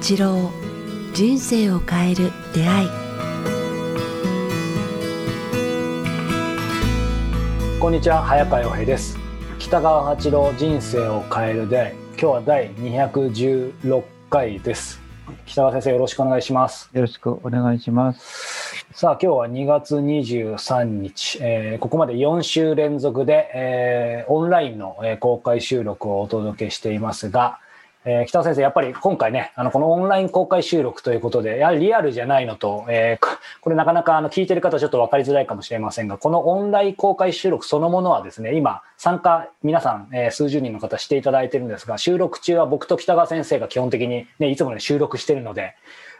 八郎人生を変える出会い。こんにちは早川洋平です。北川八郎人生を変える出会い。今日は第216回です。北川先生よろしくお願いします。よろしくお願いします。さあ今日は2月23日、えー、ここまで4週連続で、えー、オンラインの公開収録をお届けしていますが、えー、北尾先生、やっぱり今回ね、あのこのオンライン公開収録ということで、やはりリアルじゃないのと、えー、これなかなかあの聞いてる方ちょっと分かりづらいかもしれませんが、このオンライン公開収録そのものはですね、今、参加、皆さん、えー、数十人の方していただいてるんですが、収録中は僕と北川先生が基本的に、ね、いつもね、収録してるので、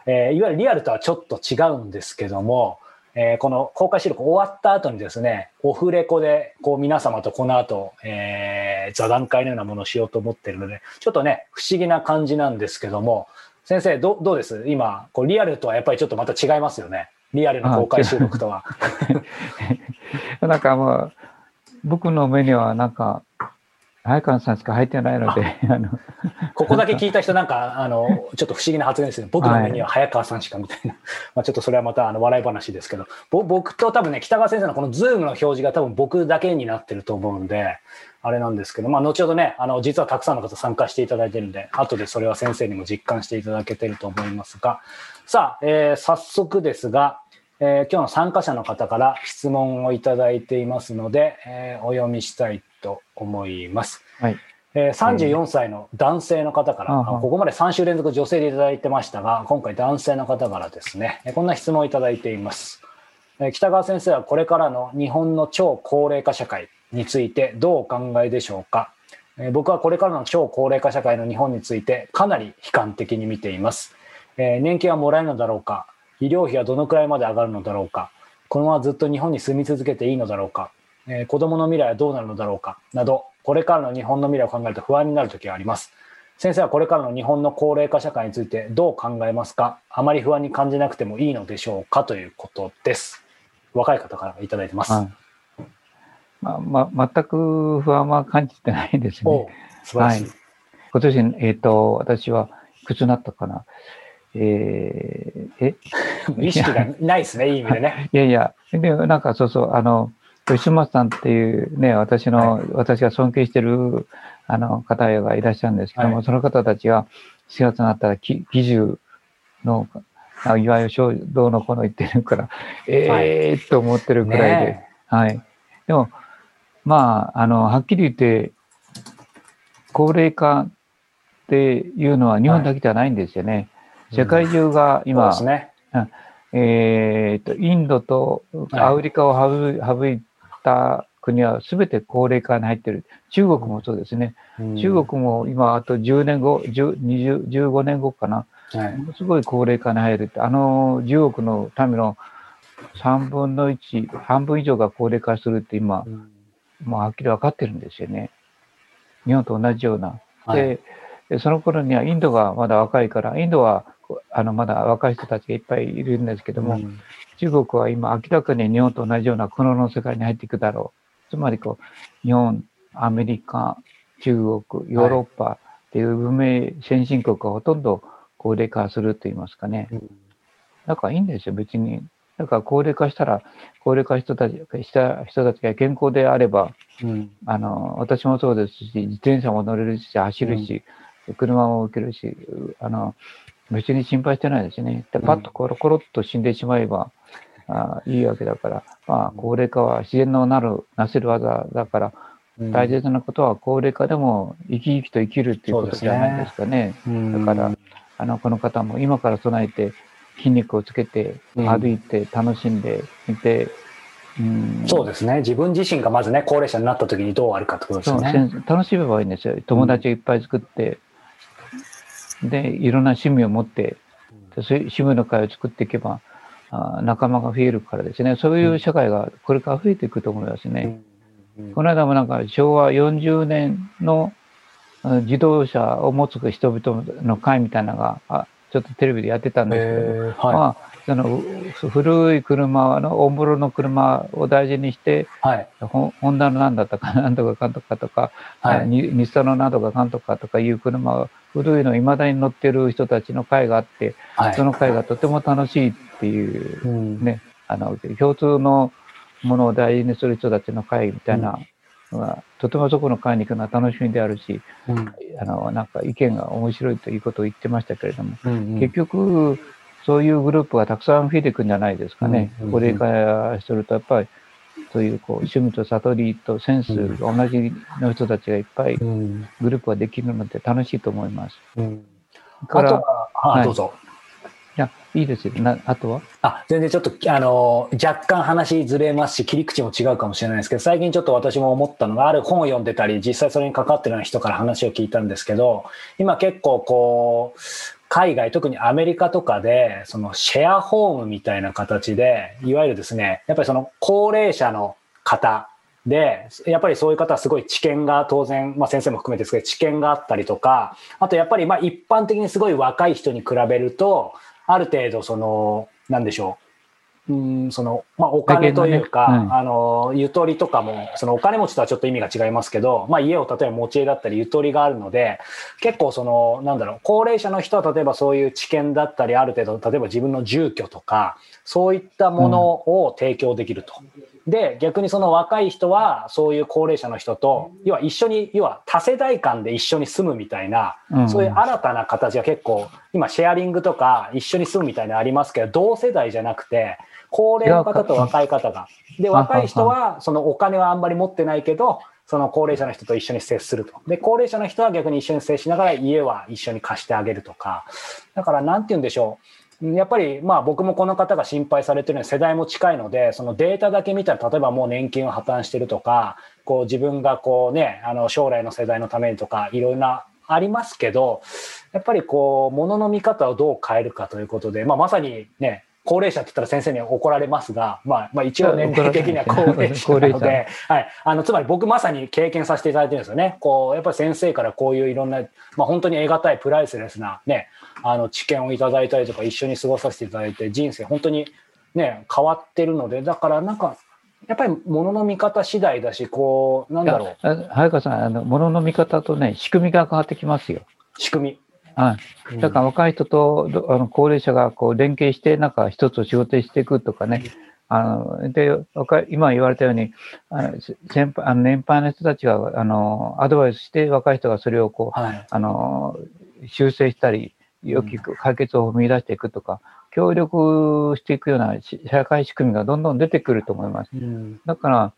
え、いわゆるリアルとはちょっと違うんですけども、えー、この公開収録終わった後にですね、オフレコでこう皆様とこの後、えー、座談会のようなものをしようと思ってるので、ちょっとね、不思議な感じなんですけども、先生、どどうです？今、こうリアルとはやっぱりちょっとまた違いますよね。リアルの公開収録とは。なんかもう、僕の目にはなんか、早川さんしか入ってないので、あの。ここだけ聞いた人なんか、あの、ちょっと不思議な発言ですね。僕の目には早川さんしかみたいな。はい、まあちょっとそれはまたあの笑い話ですけど、僕と多分ね、北川先生のこのズームの表示が多分僕だけになってると思うんで、あれなんですけど、まあ後ほどね、あの、実はたくさんの方参加していただいてるんで、後でそれは先生にも実感していただけてると思いますが、さあ、えー、早速ですが、えー、今日の参加者の方から質問をいただいていますので、えー、お読みしたいと思います。はい。えー、34歳の男性の方から、ここまで3週連続女性でいただいてましたが、今回男性の方からですね、こんな質問をいただいています。北川先生はこれからの日本の超高齢化社会についてどうお考えでしょうか僕はこれからの超高齢化社会の日本についてかなり悲観的に見ています。年金はもらえるのだろうか医療費はどのくらいまで上がるのだろうかこのままずっと日本に住み続けていいのだろうかえー、子供の未来はどうなるのだろうかなど、これからの日本の未来を考えると不安になる時があります。先生はこれからの日本の高齢化社会についてどう考えますか？あまり不安に感じなくてもいいのでしょうか？ということです。若い方からいただいてます。はい、まあ、ま、全く不安は感じてないですね。素晴らしい。はい、今年、えっ、ー、と、私はいくつなったかな。えー、え？意識がないですね、いい意味でね。いやいや、でなんかそうそう、あの、吉松さんっていうね、私の、はい、私が尊敬してるあの方がいらっしゃるんですけども、はい、その方たちが4月になったら基準の、いわゆる衝動のこの言ってるから、え えー、と思ってるくらいで、はい。でも、まあ、あの、はっきり言って、高齢化っていうのは日本だけじゃないんですよね。世界中が今、うんね、えっ、と、インドとアフリカを省いた国は全て高齢化に入ってる。中国もそうですね。うん、中国も今あと10年後、10 15年後かな。はい、ものすごい高齢化に入るって、あの10億の民の3分の1、半分以上が高齢化するって今、うん、もうはっきり分かってるんですよね。日本と同じような。はい、で、その頃にはインドがまだ若いから、インドはあのまだ若い人たちがいっぱいいるんですけども、うん、中国は今明らかに日本と同じような苦悩の世界に入っていくだろう。つまりこう、日本、アメリカ、中国、ヨーロッパっていう文明先進国がほとんど高齢化すると言いますかね。だからいいんですよ、別に。だから高齢化したら、高齢化人たちした人たちが健康であれば、うん、あの、私もそうですし、自転車も乗れるし、走るし、うん、車も受けるし、あの、別に心配してないですね。でパッとコロコロっと死んでしまえば、あいいわけだから、まあ、高齢化は自然のなる、なせる技だから、大切なことは高齢化でも生き生きと生きるっていうことじゃないですかね。ねだから、あの、この方も今から備えて筋肉をつけて、歩いて楽しんでいて、うん、そうですね。自分自身がまずね、高齢者になった時にどうあるかってことですね。楽しめばいいんですよ。友達をいっぱい作って、うん、で、いろんな趣味を持って、そういう趣味の会を作っていけば、仲間が増えるからですね、そういう社会がこれから増えていくと思いますね。この間もなんか昭和40年の自動車を持つ人々の会みたいなのが、あちょっとテレビでやってたんですけど、はい、まあ、その古い車の大室の車を大事にして、はい。ホホンダのなんだったかなんとかかんとかとか、はい。に日産のなんとかかんとかとかいう車を古いのいまだに乗ってる人たちの会があって、はい。その会がとても楽しいっていううん。ね、あの共通のものを大事にする人たちの会みたいなのが、とてもそこの会に行くのは楽しみであるし、うん。あのなんか意見が面白いということを言ってましたけれども、うん。結局、そういうグループがたくさん増えていくんじゃないですかね。うんうん高齢化すると、やっぱり、そういうこう趣味と悟りとセンスが同じの人たちがいっぱいうん。グループができるので楽しいと思います。うん。あとだから、は、あ、はいどうぞ。いや、いいですよ。なあとは？あ、全然ちょっと、あの、若干話ずれますし、切り口も違うかもしれないですけど、最近ちょっと私も思ったのが、ある本を読んでたり、実際それに関わってるような人から話を聞いたんですけど、今結構こう、海外、特にアメリカとかで、そのシェアホームみたいな形で、いわゆるですね、やっぱりその高齢者の方で、やっぱりそういう方はすごい知見が当然、まあ先生も含めてですけど、知見があったりとか、あとやっぱりまあ一般的にすごい若い人に比べると、ある程度その、なんでしょう。うん、その、まあお金というか、ねうんあの、ゆとりとかも、そのお金持ちとはちょっと意味が違いますけど、まあ家を例えば持ち家だったりゆとりがあるので、結構その、なんだろう、高齢者の人は例えばそういう知見だったり、ある程度、例えば自分の住居とか、そういったものを提供できると。で、逆にその若い人は、そういう高齢者の人と、要は一緒に、要は多世代間で一緒に住むみたいな、うんそういう新たな形が結構、今シェアリングとか一緒に住むみたいなのありますけど、同世代じゃなくて、高齢の方と若い方が。で、は若い人は、そのお金はあんまり持ってないけど、その高齢者の人と一緒に接すると。で、高齢者の人は逆に一緒に接しながら家は一緒に貸してあげるとか。だから、なんて言うんでしょう。やっぱり、まあ僕もこの方が心配されてるように世代も近いので、そのデータだけ見たら、例えばもう年金を破綻してるとか、こう自分がこうね、あの将来の世代のためにとか、いろんなありますけど、やっぱりこう、物の見方をどう変えるかということで、まあまさにね、高齢者って言ったら先生に怒られますが、まあ、まあ一応年齢的には高齢者なので、はい。あの、つまり僕まさに経験させていただいてるんですよね。こう、やっぱり先生からこういういろんな、まあ本当に得難いプライスレスなね、あの知見をいただいたりとか一緒に過ごさせていただいて人生本当にね、変わってるので、だからなんか、やっぱり物の見方次第だし、こう、なんだろう、あ早川さん、あの、物の見方とね、仕組みが変わってきますよ。仕組はい。み。だから若い人とどあの高齢者がこう連携して、なんか一つを仕事にしていくとかね。あので今言われたようにあの先輩あの年配の人たちがあのアドバイスして若い人がそれをこうはい。あの修正したり良き解決を見出していくとか協力していくようなし社会仕組みがどんどん出てくると思います。うん。だから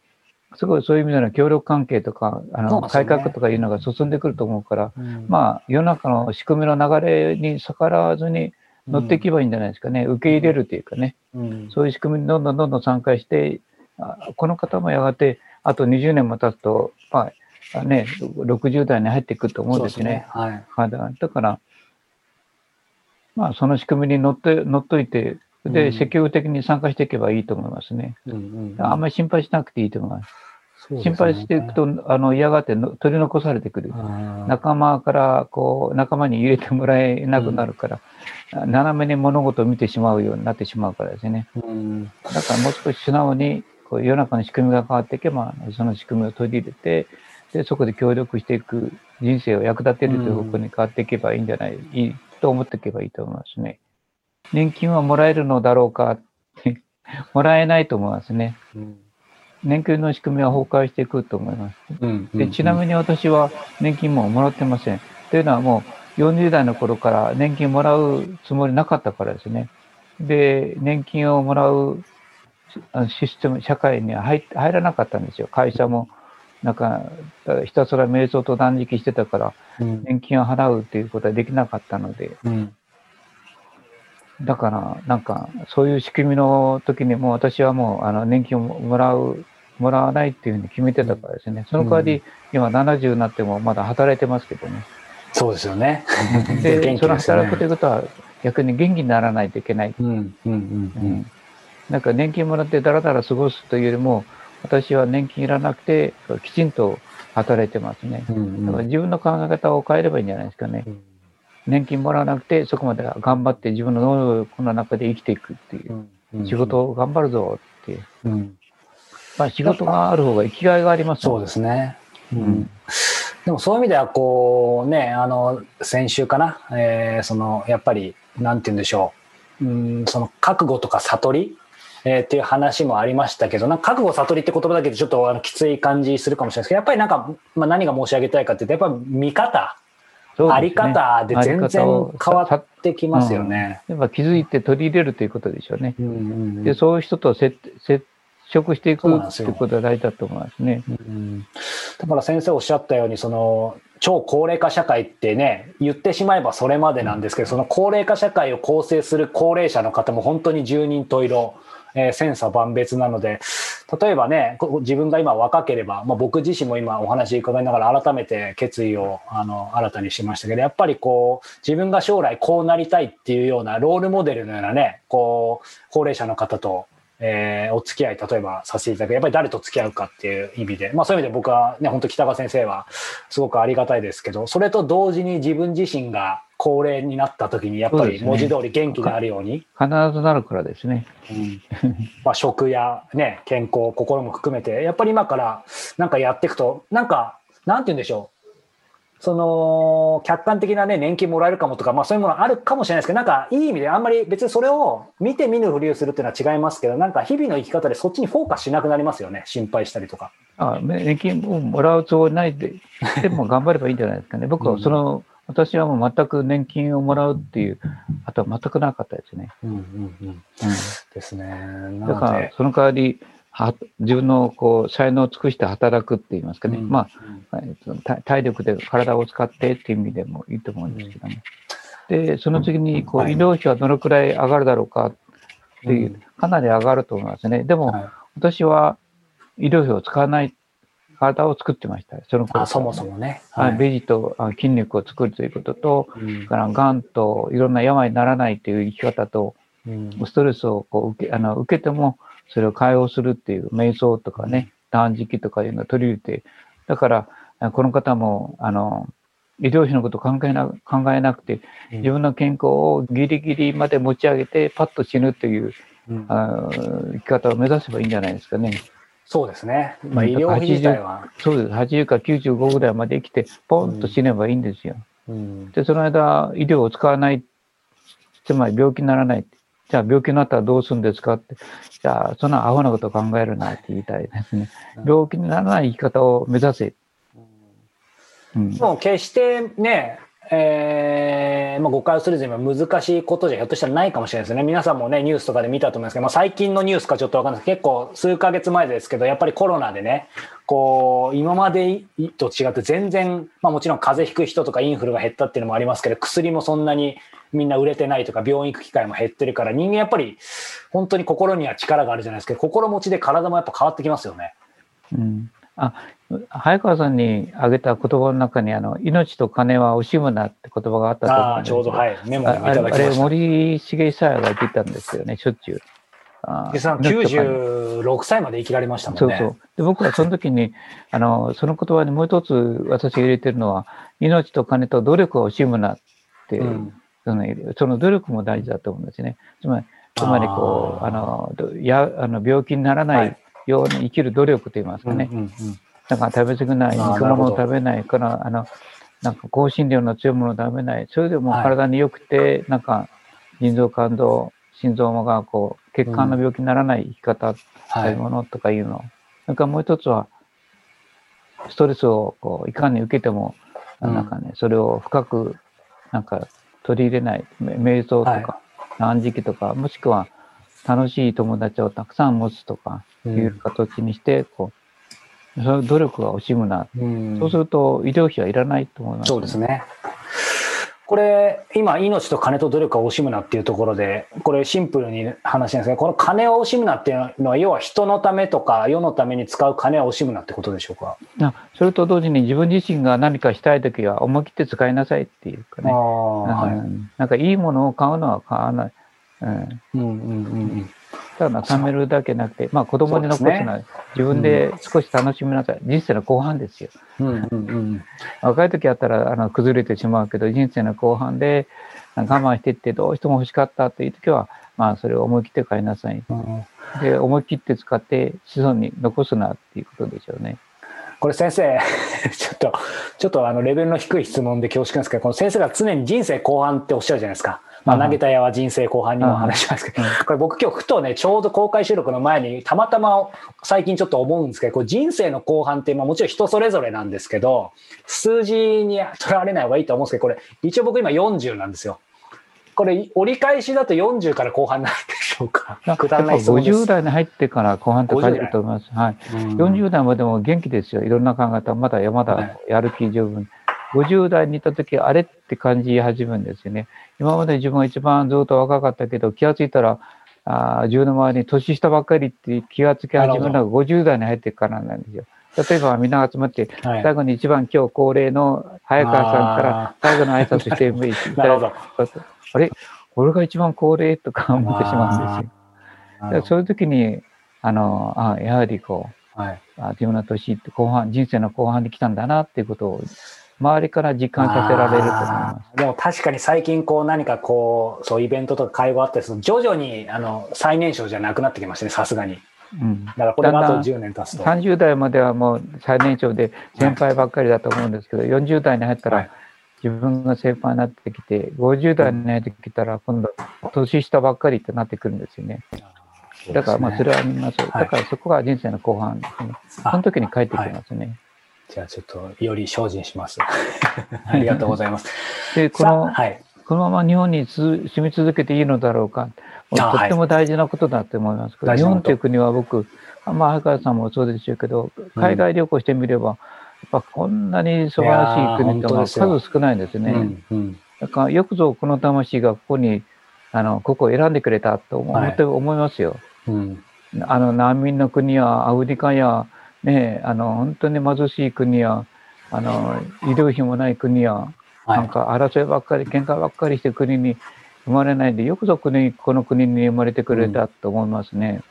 すごいそういう意味での協力関係とかあの、ね。改革とかいうのが進んでくると思うからうん。まあ、世の中の仕組みの流れに逆らわずに乗っていけばいいんじゃないですかね。受け入れるというかね、うん。そういう仕組みにどんどんどんどん参加して、あこの方もやがて、あと20年も経つと、まあ、ね、60代に入っていくと思うんですね。そうはい。だから、まあ、その仕組みに乗って、乗っといて、で、うん積極的に参加していけばいいと思いますね。うんうんあんまり心配しなくていいと思います。すね心配していくと、あの、嫌がっての取り残されてくる。うん仲間からこう仲間に入れてもらえなくなるから、斜めに物事を見てしまうようになってしまうからですね。うんだからもう少し素直にこう世の中の仕組みが変わっていけば、その仕組みを取り入れて、でそこで協力していく人生を役立てるという方向に変わっていけばいいんじゃない、いいと思っていけばいいと思いますね。年金はもらえるのだろうかって、もらえないと思いますね。うん年金の仕組みは崩壊していくと思います。うんでちなみに私は年金ももらってません。というのはもう40代の頃から年金もらうつもりなかったからですね。で、年金をもらうシステム、社会には入入らなかったんですよ。会社も、なんか、ひたすら瞑想と断食してたから、うん年金を払うということはできなかったので、うんだから、なんか、そういう仕組みの時にもう私はもう、あの、年金をもらう、もらわないっていうふうに決めてたからですね。その代わり、今70になってもまだ働いてますけどね。そうですよね。で、元気その働くということは、逆に元気にならないといけない。うんうんうんうんなんか年金もらってだらだら過ごすというよりも、私は年金いらなくて、きちんと働いてますね。うんうん。だから自分の考え方を変えればいいんじゃないですかね。うん。年金もらわなくて、そこまで頑張って自分の能力の中で生きていくっていう、うん。仕事を頑張るぞっていう。うん。まあ仕事がある方が生きがいがありますそうですね。うん。でもそういう意味ではこうねあの先週かな、えーそのやっぱりなんて言うんでしょう、うん、その覚悟とか悟り、えーっていう話もありましたけどなんか覚悟悟りって言葉だけでちょっとあのきつい感じするかもしれないですけどやっぱりなんか、まあ、何が申し上げたいかっていうとやっぱり見方、ね。あり方で全然変わってきますよね。やっぱ気づいて取り入れるということでしょうね。うんうんうん。で、そういう人と接接触していくそうなんですよ。っていうことが大事だと思いますね。うんだから先生おっしゃったようにその超高齢化社会ってね言ってしまえばそれまでなんですけどその高齢化社会を構成する高齢者の方も本当に十人十色、えー千差万別なので例えばねこ自分が今若ければ、まあ、僕自身も今お話伺いながら改めて決意をあの新たにしましたけどやっぱりこう自分が将来こうなりたいっていうようなロールモデルのようなねこう高齢者の方とえーお付き合い、例えばさせていただく、やっぱり誰と付き合うかっていう意味で、まあそういう意味で僕はね、本当北川先生はすごくありがたいですけど、それと同時に自分自身が高齢になった時に、やっぱり文字通り元気であるように、必ずなるからですね。うんまあ食やね、健康、心も含めて、やっぱり今からなんかやっていくと、なんか、なんて言うんでしょう。その客観的な、ね、年金もらえるかもとか、まあ、そういうものあるかもしれないですけど、なんかいい意味であんまり別にそれを見て見ぬふりをするっていうのは違いますけど、なんか日々の生き方でそっちにフォーカスしなくなりますよね、心配したりとか。あ年金をもらうつもりないで、でも頑張ればいいんじゃないですかね。僕はその、私はもう全く年金をもらうっていう、あとは全くなかったですね。うんうんうん、うんですね。なだからその代わり、は自分のこう才能を尽くして働くって言いますかね。うんまあ、えっと体体力で体を使ってっていう意味でもいいと思うんですけども。で、その次にこうはい医療費はどのくらい上がるだろうかっていう、うんかなり上がると思いますね。でも、はい私は医療費を使わない体を作ってました。その頃あそもそもね。はい、ベジとあ筋肉を作るということと、うんからがんといろんな病にならないという生き方と、うんストレスをこう受けあの受けてもそれを解放するっていう瞑想とかね、断食とかいうのを取り入れて、だからあこの方もあの医療費のことを考えな考えなくて、うん自分の健康をギリギリまで持ち上げて、パッと死ぬといううんあ生き方を目指せばいいんじゃないですかね。そうですね。まあ、うん医療費自体は。そうです。80から95ぐらいまで生きて、ポンと死ねばいいんですよ。うんで、その間、医療を使わない、つまり病気にならない。じゃあ、病気になったらどうするんですかって。じゃあ、そんなアホなことを考えるなって言いたいですね。病気にならない生き方を目指せ。うん、もう決してね、えーまあ、誤解をするには難しいことじゃひょっとしたらないかもしれないですね。皆さんもね、ニュースとかで見たと思いますけど、まあ、最近のニュースかちょっとわかんないですけど結構数ヶ月前ですけど、やっぱりコロナでね、こう、今までと違って全然、まあもちろん風邪ひく人とかインフルが減ったっていうのもありますけど、薬もそんなにみんな売れてないとか、病院行く機会も減ってるから、人間やっぱり本当に心には力があるじゃないですけど、心持ちで体もやっぱ変わってきますよね。うん、あ早川さんに挙げた言葉の中にあの、命と金は惜しむなって言葉があったと思ああ、うんですけどちょうど、はい、メモにもいああれあれただきました。森重久彌が言ってたんですよね、しょっちゅう。あでさん命と金96歳まで生きられましたもんね。そうそう。で、僕はその時に、あの、その言葉にもう一つ私が入れてるのは、命と金と努力を惜しむなって、うんそのその努力も大事だと思うんですね。つまり、つまりこう、あの、どやあの病気にならないように生きる努力といいますかね。うんうんうんだから食べ過ぎない、肉物を食べないから、あの、なんか香辛料の強いものを食べない。それでもはい体に良くて、なんか、腎臓、肝臓、心臓がこう、血管の病気にならない生き方はい。買い物とかいうの。それからもう一つは、ストレスをこういかに受けても、うんなんかね、それを深く、なんか取り入れない、め瞑想とはいか、断食とか、もしくは楽しい友達をたくさん持つとかいう形にして、こう、そういう努力は惜しむな。うんそうすると医療費はいらないと思います、そうですね。これ、今、命と金と努力を惜しむなっていうところで、これシンプルに話なんですが、この金を惜しむなっていうのは、要は人のためとか世のために使う金を惜しむなってことでしょうか？あそれと同時に自分自身が何かしたいときは思い切って使いなさいっていうかね。なんかいいものを買うのは買わない。うんうんうんうんうん。ただ貯めるだけなくて、まあ子供に残すのは自分で少し楽しみなさい。人生の後半ですよ。うんうんうん。若い時あったらあの崩れてしまうけど、人生の後半で我慢していってどうしても欲しかったという時は、まあそれを思い切って買いなさい。うんで、思い切って使って子孫に残すなっていうことでしょうね。これ先生、ちょっと、ちょっとあのレベルの低い質問で恐縮なんですけど、この先生が常に人生後半っておっしゃるじゃないですか。まあ、うん投げた矢は人生後半にも話しますけど、これ僕今日ふとね、ちょうど公開収録の前にたまたま最近ちょっと思うんですけど、こう人生の後半ってまあもちろん人それぞれなんですけど、数字にとらわれない方がいいと思うんですけど、これ一応僕今40なんですよ。これ折り返しだと40から後半になるんでしょうか。くだらない質問です。50代に入ってから後半って書いてると思います。はい。うん40代までも元気ですよ。いろんな考え方、まだまはだいやる気十分。50代にいた時、あれって感じ始めるんですよね。今まで自分が一番ずっと若かったけど、気がついたら、あー自分の周りに年下ばっかりって気がつき始めるのが50代に入ってからなんですよ。例えばみんな集まって、はい最後に一番今日恒例の早川さんから最後の挨拶してもいい なるほど。あれ？俺が一番恒例とか思ってしまうんですよ。だからそういう時に、あの、あやはりこう、はいあ自分の年って後半、人生の後半に来たんだなっていうことを、周りから実感させられると思います。でも確かに最近こう何かこう、そうイベントとか会話あったりすると、徐々にあの最年少じゃなくなってきましたね、さすがに。うん、だからこれがあとだんだん10年経つと。30代まではもう最年長で先輩ばっかりだと思うんですけど、40代に入ったはいら自分が先輩になってきて、50代に入ってきたら今度年下ばっかりってなってくるんですよね。だからまあそれはみんなそう。はいだからそこが人生の後半ですね。あその時に帰ってきますね。じゃあちょっとより精進します。ありがとうございます。で、この、はい。このまま日本に住住み続けていいのだろうか。とっても大事なことだと思います日本という国は僕、まあ、早川さんもそうでしょうけど、海外旅行してみれば、やっぱこんなに素晴らしい国ってのは数少ないんですね。うんうんだからよくぞこの魂がここに、あの、ここを選んでくれたと思,、はいって思いますよ。うんあの、難民の国やアフリカや、ね、あの、本当に貧しい国や、あの、医療費もない国や、はい。なんか争いばっかり、喧嘩ばっかりして国に生まれないで、よくぞ国この国に生まれてくれたと思いますね。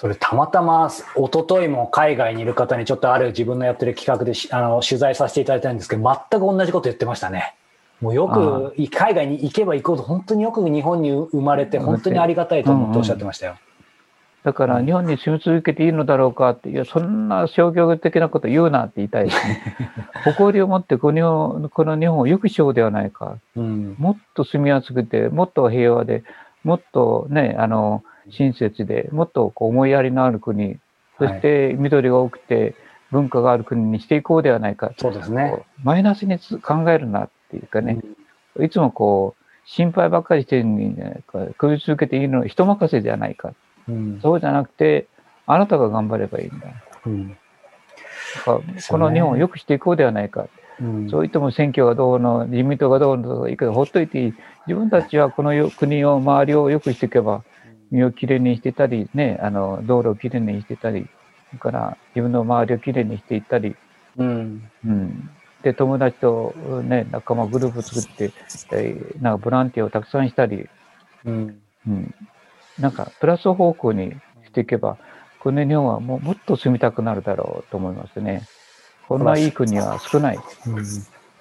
それたまたま一昨日も海外にいる方にちょっとある自分のやってる企画でしあの取材させていただいたんですけど全く同じこと言ってましたね。もうよく海外に行けば行くほど本当によく日本に生まれて本当にありがたいと思っておっしゃってましたよ。だから日本に住み続けていいのだろうかって、いや、そんな商業的なこと言うなって言いたいですね。誇りを持ってこのこの日本を良くしようではないか。うんもっと住みやすくて、もっと平和で、もっとね、あの、親切で、もっとこう思いやりのある国、そして緑が多くて文化がある国にしていこうではないか。そうですね。マイナスにつ考えるなっていうかね、いつもこう、心配ばっかりしてるのにね、こう食い続けていいの人任せじゃないか。うんそうじゃなくて、あなたが頑張ればいいんだ。うんこの日本を良くしていこうではないか。うんそう言っても選挙がどうの、自民党がどうのとかいいけど、ほっといていい。自分たちはこのよ国を、周りを良くしていけば、身をきれいにしてたり、ね、あの、道路をきれいにしてたり、それから自分の周りをきれいにしていったり、うんうん。で、友達とね、仲間グループ作って、えーなんかボランティアをたくさんしたり、うんうん。なんかプラス方向にしていけば、この日本はもうもっと住みたくなるだろうと思いますね。こんないい国は少ない。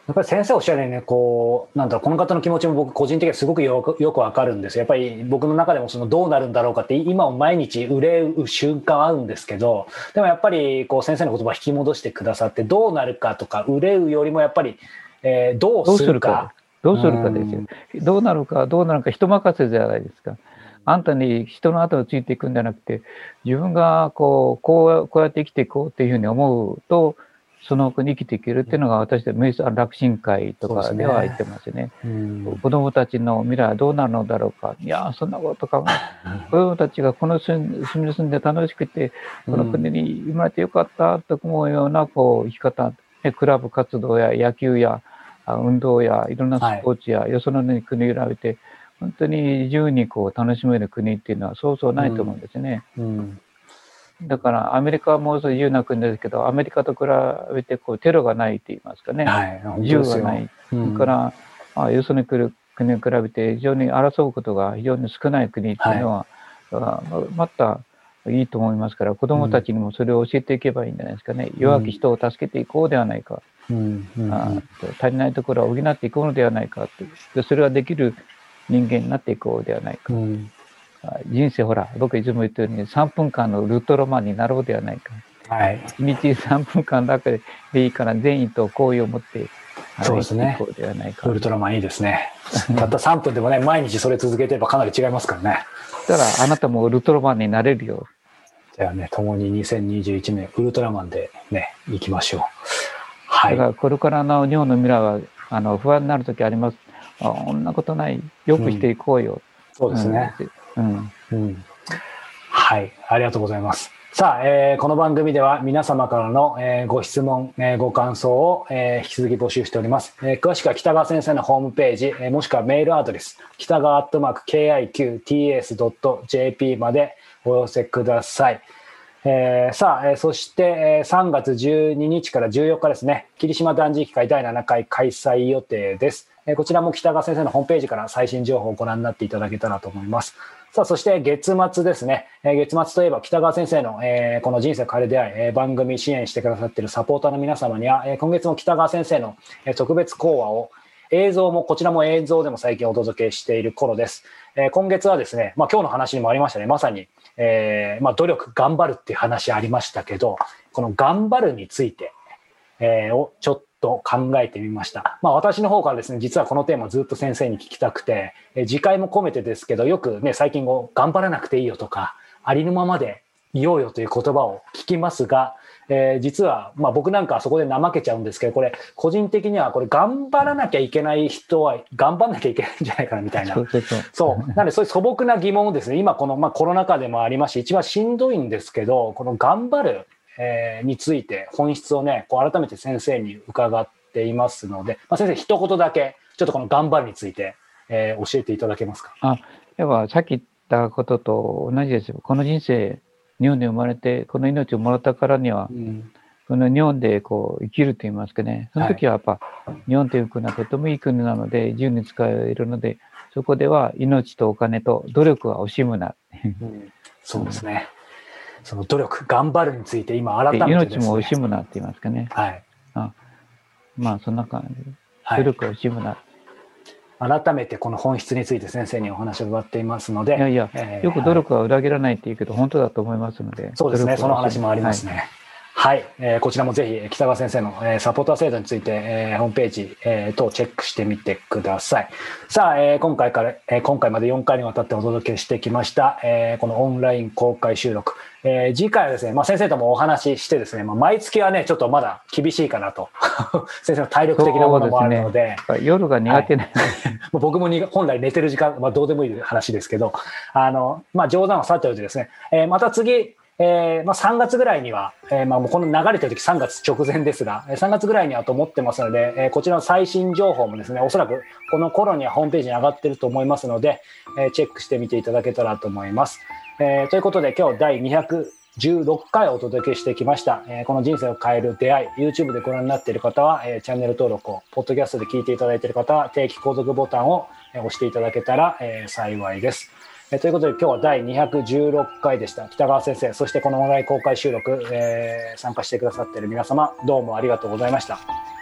やっぱり先生おっしゃるようにね、こう、なんだろう、この方の気持ちも僕個人的にはすごくよくよくわかるんですよ。やっぱり僕の中でもそのどうなるんだろうかって、今も毎日憂う瞬間あるんですけど、でもやっぱりこう先生の言葉を引き戻してくださって、どうなるかとか、憂うよりもやっぱり、えーどうするか。どうするかですよ。どうなるか、どうなるか人任せじゃないですか。あんたに人の後をついていくんじゃなくて、自分がこう、こう、こうやって生きていこうっていうふうに思うと、その国に生きていけるっていうのが私で瞑想楽神会とかでは言ってますね。うん子供たちの未来はどうなるのだろうか。いやー、そんなこと考え、子供たちがこの住み住んで楽しくて、この国に生まれてよかったと思うようなこう生き方、ねクラブ活動や野球やあ運動やいろんなスポーツや、よその国に比べて、本当に自由にこう楽しめる国っていうのはそうそうないと思うんですね。うんだからアメリカはもうそう自由な国ですけど、アメリカと比べてこうテロがないって言いますかね。はい、本自由がない。うんそれから、あよそに来る国に比べて非常に争うことが非常に少ない国っていうのは、あまたいいと思いますから、子供たちにもそれを教えていけばいいんじゃないですかね。弱き人を助けていこうではないか。うんうんあ足りないところは補っていこうのではないかでそれができる人間になっていこうではないか。うんあ人生ほら、僕いつも言ってるように3分間のウルトラマンになろうではないか。はい。1日3分間だけでいいから善意と好意を持ってあそうですねではないか。ウルトラマンいいですね。たった3分でもね、毎日それ続けてればかなり違いますからね。そしたらあなたもウルトラマンになれるよ。じゃあね、共に2021年ウルトラマンでね、行きましょう。はい。だからこれからの日本の未来はあの不安になるときあります。あこんなことない。よくしていこうよ。そうですね。うん。うん。はい。ありがとうございます。さあ、えーこの番組では皆様からの、えーご質問、えーご感想を、えー引き続き募集しております。えー詳しくは北川先生のホームページ、えーもしくはメールアドレス、北川アットマーク KIQTS.jp までお寄せください。えーさあ、えーそして、えー3月12日から14日ですね、霧島断食会第7回開催予定です。えーこちらも北川先生のホームページから最新情報をご覧になっていただけたらと思います。さあ、そして月末ですね。えー月末といえば北川先生の、えーこの人生変える出会い、えー番組支援してくださっているサポーターの皆様には、えー今月も北川先生の、えー特別講話を映像も、こちらも映像でも最近お届けしている頃です。えー今月はですね、まあ今日の話にもありましたね、まさに、えーまあ努力、頑張るっていう話ありましたけど、この頑張るについて、えーをちょっと考えてみました。まあ私の方からですね、実はこのテーマずっと先生に聞きたくて、えー次回も込めてですけど、よくね、最近こう頑張らなくていいよとか、ありのままでいようよという言葉を聞きますが、えー実は、まあ僕なんかはそこで怠けちゃうんですけど、これ個人的にはこれ頑張らなきゃいけない人は頑張んなきゃいけないんじゃないかなみたいなそう。なので、そういう素朴な疑問をですね、今この、まあ、コロナ禍でもありますし、一番しんどいんですけど、この頑張る、えーについて、本質をね、こう改めて先生に伺っていますので、まあ、先生、一言だけ、ちょっとこの頑張るについて、えー教えていただけますか？要はさっき言ったことと同じですよ。この人生、日本で生まれて、この命をもらったからには、うん。この日本でこう生きると言いますかね、その時はやっぱ、日本という国はとてもいい国なので、自由に使えるので、そこでは命とお金と努力は惜しむな。うんそうですね。その努力、頑張るについて、今改でめてね。命も惜しむなって言いますかね。はい。まあそんな感じ。はい。努力は惜しむな。改めてこの本質について先生にお話を伺っていますので、いやいや、えーよく努力は裏切らないって言うけど、本当だと思いますので。そうですね、その話もありますね。はい、えーこちらもぜひ北川先生の、えーサポーター制度について、えーホームページ、えー等チェックしてみてください。さあ、えー今回から、えー今回まで4回にわたってお届けしてきました、えーこのオンライン公開収録。えー次回はですね、まあ、先生ともお話ししてですね、まあ、毎月はね、ちょっとまだ厳しいかなと。先生の体力的なものもあるので、はい。夜が苦手な、もう僕もに本来寝てる時間、まあ、どうでもいい話ですけど、あの、まあ、冗談はさておいてですね、えーまた次、えーまあ、3月ぐらいには、えーまあ、もうこの流れてる時3月直前ですが、3月ぐらいにはと思ってますので、えーこちらの最新情報もですね、おそらくこの頃にはホームページに上がってると思いますので、えーチェックしてみていただけたらと思います。えーということで今日第216回お届けしてきました、えーこの人生を変える出会い YouTube でご覧になっている方は、えーチャンネル登録をポッドキャストで聞いていただいている方は定期購読ボタンを押していただけたら、えー幸いです。えーということで今日は第216回でした北川先生そしてこのオンライン公開収録、えー参加してくださっている皆様どうもありがとうございました。